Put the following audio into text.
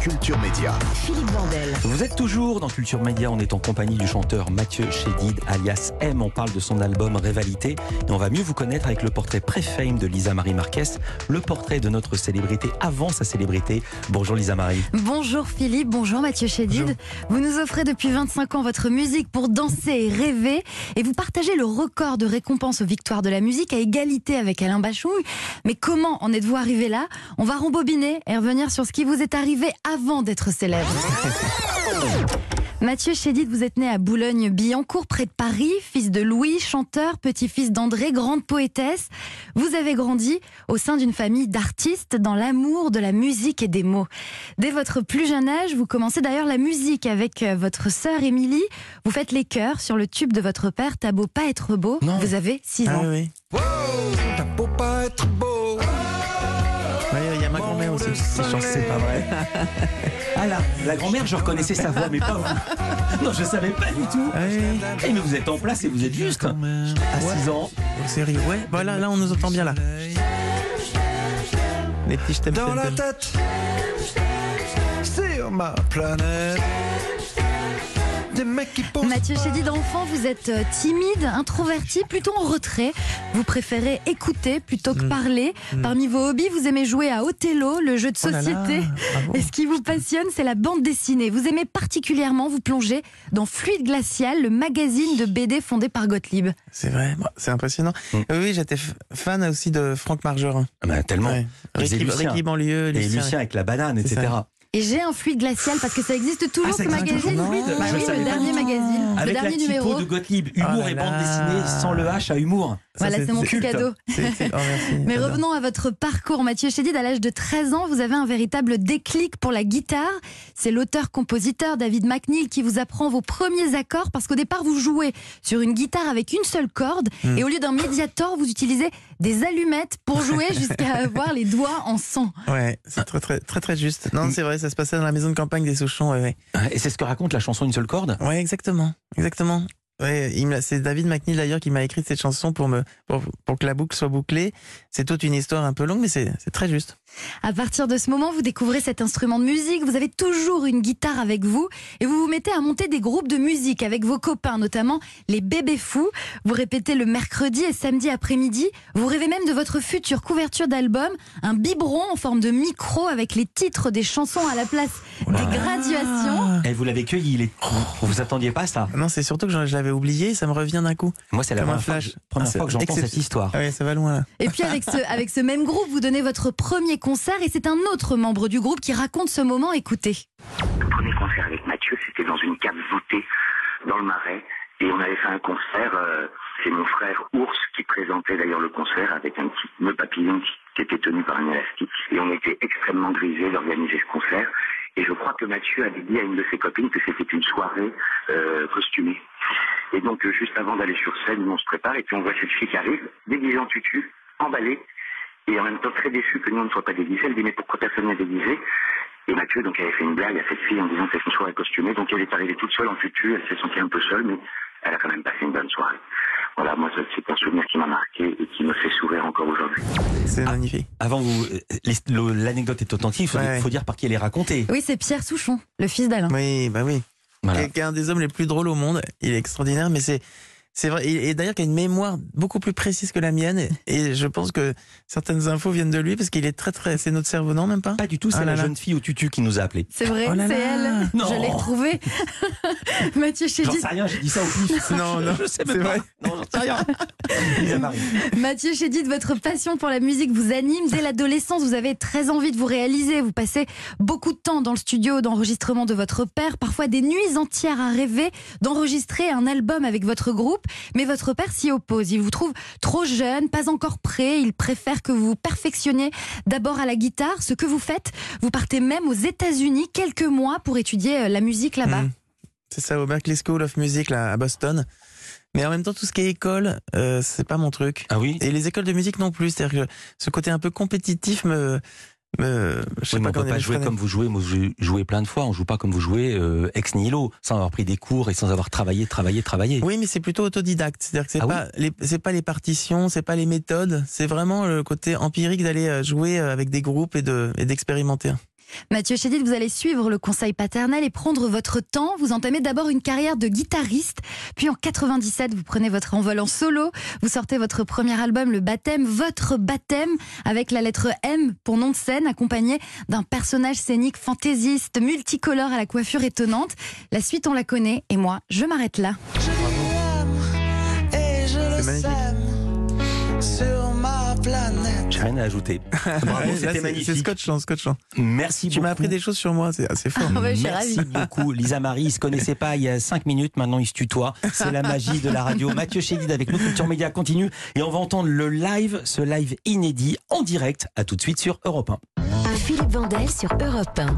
Culture Média. Philippe Vandel. Vous êtes toujours dans Culture Média, on est en compagnie du chanteur Mathieu Chédid, alias M. On parle de son album Révalité et on va mieux vous connaître avec le portrait pré-fame de Lisa Marie Marquez, le portrait de notre célébrité avant sa célébrité. Bonjour Lisa Marie. Bonjour Philippe, bonjour Mathieu Chédid. Vous nous offrez depuis 25 ans votre musique pour danser et rêver et vous partagez le record de récompenses aux victoires de la musique à égalité avec Alain Bachung. Mais comment en êtes-vous arrivé là? On va rembobiner et revenir sur ce qui vous est arrivé avant d'être célèbre. Mathieu Chédid, vous êtes né à Boulogne-Billancourt, près de Paris, fils de Louis, chanteur, petit-fils d'André, grande poétesse. Vous avez grandi au sein d'une famille d'artistes dans l'amour de la musique et des mots. Dès votre plus jeune âge, vous commencez d'ailleurs la musique avec euh, votre sœur Émilie. Vous faites les chœurs sur le tube de votre père, T'as beau pas être beau. Non. Vous avez 6 Ah ans. oui, oui. T'as beau pas être beau. Il y a ma. C'est pas vrai. Ah là, la grand-mère, je reconnaissais sa voix, mais pas vous. Non, je savais pas du tout. Oui, Eh, mais vous êtes en place et vous êtes juste. À 6 ans. en série. Ouais, voilà, là on nous entend bien là. Les petits je Dans la tête. Sur ma planète. Des mecs qui pensent. Mathieu Chédid, enfant, vous êtes euh, timide, introverti, plutôt en retrait. Vous préférez écouter plutôt que parler. Parmi vos hobbies, vous aimez jouer à Othello, le jeu de Mm. Oh là là, société. bravo. Et ce qui vous passionne, c'est la bande dessinée. Vous aimez particulièrement vous plonger dans Fluide Glacial, le magazine de BD fondé par Gottlieb. C'est vrai, c'est impressionnant. Mm. Oui, oui, j'étais fan aussi de Franck Margerin. Ah bah, tellement. Ouais. Ricky, Lucien. Ricky Banlieue, Et Lucien. Lucien avec la banane, etc. ça. Et j'ai un Fluide Glacial parce que ça existe toujours Ah, ce magazine. toujours, Fluide Bah oui, le dernier magazine, le Avec la dernier typo numéro. de Gottlieb, humour Oh et bande dessinée sans le H à humour. Ça, Voilà, c'est mon petit cadeau. oh, merci. Mais revenons à votre parcours, Mathieu Chédid. À l'âge de 13 ans, vous avez un véritable déclic pour la guitare. C'est l'auteur-compositeur David McNeil qui vous apprend vos premiers accords parce qu'au départ, vous jouez sur une guitare avec une seule corde Hmm. et au lieu d'un médiator, vous utilisez des allumettes pour jouer jusqu'à avoir les doigts en sang. Ouais, c'est très, très, très, très juste. Non, c'est vrai, ça se passait dans la maison de campagne des Souchons, ouais, ouais. Et c'est ce que raconte la chanson Une seule corde? Ouais, exactement, exactement. Ouais, c'est David McNeil d'ailleurs qui m'a écrit cette chanson pour me pour, pour que la boucle soit bouclée. C'est toute une histoire un peu longue, mais c'est très juste. À partir de ce moment, vous découvrez cet instrument de musique. Vous avez toujours une guitare avec vous et vous vous mettez à monter des groupes de musique avec vos copains, notamment les Bébés Fous. Vous répétez le mercredi et samedi après-midi. Vous rêvez même de votre future couverture d'album, un biberon en forme de micro avec les titres des chansons à la place des graduations. Et vous l'avez cueilli, il est... vous attendiez pas ça? Non, c'est surtout que je, je oublié, ça me revient d'un coup. Moi, c'est la première, fois, première Ah, fois que j'entends cette histoire. Ah ça va loin là. Et puis avec ce, avec ce même groupe, vous donnez votre premier concert et c'est un autre membre du groupe qui raconte ce moment. Écoutez. Le premier concert avec Mathieu, c'était dans une cave voûtée dans le Marais. Et on avait fait un concert, euh, c'est mon frère Ours qui présentait d'ailleurs le concert avec un petit nœud papillon qui- qui était tenu par un élastique. Et on était extrêmement grisés d'organiser ce concert. Et je crois que Mathieu avait dit à une de ses copines que c'était une soirée euh, costumée. Et donc euh, juste avant d'aller sur scène, on se prépare et puis on voit cette fille qui arrive, déguisée en tutu, emballée, et en même temps très déçue que nous on ne soit pas déguisés. Elle dit mais pourquoi personne n'est déguisé? Et Mathieu donc avait fait une blague à cette fille en disant que c'est une soirée costumée, donc elle est arrivée toute seule en tutu, elle s'est sentie un peu seule, mais elle a quand même passé une bonne soirée. Voilà, moi c'est un souvenir qui m'a marqué et qui me fait sourire encore aujourd'hui. C'est magnifique. Avant, vous, euh, l'anecdote est authentique, il ouais. faut dire par qui elle est racontée. Oui, c'est Pierre Souchon, le fils d'Alain. Oui, bah oui. Voilà. Quelqu'un des hommes les plus drôles au monde. Il est extraordinaire, mais c'est c'est vrai. Et, d'ailleurs, qui a une mémoire beaucoup plus précise que la mienne. Et, je pense que certaines infos viennent de lui parce qu'il est très très. C'est notre cerveau, non, même pas? Pas du tout, c'est Ah la là. jeune fille au tutu qui nous a appelés. C'est vrai, Oh c'est elle. Non. Je l'ai retrouvée. Mathieu J'en Chédid, sais rien, j'ai dit ça au pif. Non, non, je sais c'est même pas. vrai. Non, j'en sais rien. Mathieu Chédid, votre passion pour la musique vous anime. Dès l'adolescence, vous avez très envie de vous réaliser. Vous passez beaucoup de temps dans le studio d'enregistrement de votre père, parfois des nuits entières à rêver d'enregistrer un album avec votre groupe. Mais votre père s'y oppose. Il vous trouve trop jeune, pas encore prêt. Il préfère que vous vous perfectionniez d'abord à la guitare. Ce que vous faites, vous partez même aux États-Unis quelques mois pour étudier euh, la musique là-bas. Mm. C'est ça, au Berklee School of Music là, à Boston. Mais en même temps, tout ce qui est école, euh, c'est pas mon truc. Ah oui Et les écoles de musique non plus. C'est-à-dire que ce côté un peu compétitif me. me je sais Oui, mais pas on peut pas jouer comme vous jouez. Moi, vous jouez plein de fois. On joue pas comme vous jouez euh, ex nihilo, sans avoir pris des cours et sans avoir travaillé, travaillé, travaillé. Oui, mais c'est plutôt autodidacte. C'est-à-dire que c'est Ah oui pas les, c'est pas les partitions, c'est pas les méthodes, c'est vraiment le côté empirique d'aller euh, jouer euh, avec des groupes et de et d'expérimenter. Mathieu Chédid, vous allez suivre le conseil paternel et prendre votre temps. Vous entamez d'abord une carrière de guitariste, puis en 97, vous prenez votre envol en solo. Vous sortez votre premier album, Le Baptême, votre baptême, avec la lettre M pour nom de scène, accompagné d'un personnage scénique fantaisiste, multicolore à la coiffure étonnante. La suite, on la connaît, et moi, je m'arrête là. Magnifique. sur ma planète. J'ai rien à ajouter. Bravo, c'était c'est- magnifique. C'est scotchant, scotchant. Merci Tu beaucoup. m'as appris des choses sur moi, c'est assez fort. Ah ouais, Merci ravie. beaucoup. Lisa Marie, ils se connaissaient pas il y a 5 minutes, maintenant ils se tutoient. C'est la magie de la radio. Mathieu Chédid avec nous, Culture Média continue. Et on va entendre le live, ce live inédit en direct. À tout de suite sur Europe 1. Philippe Vandel sur Europe 1.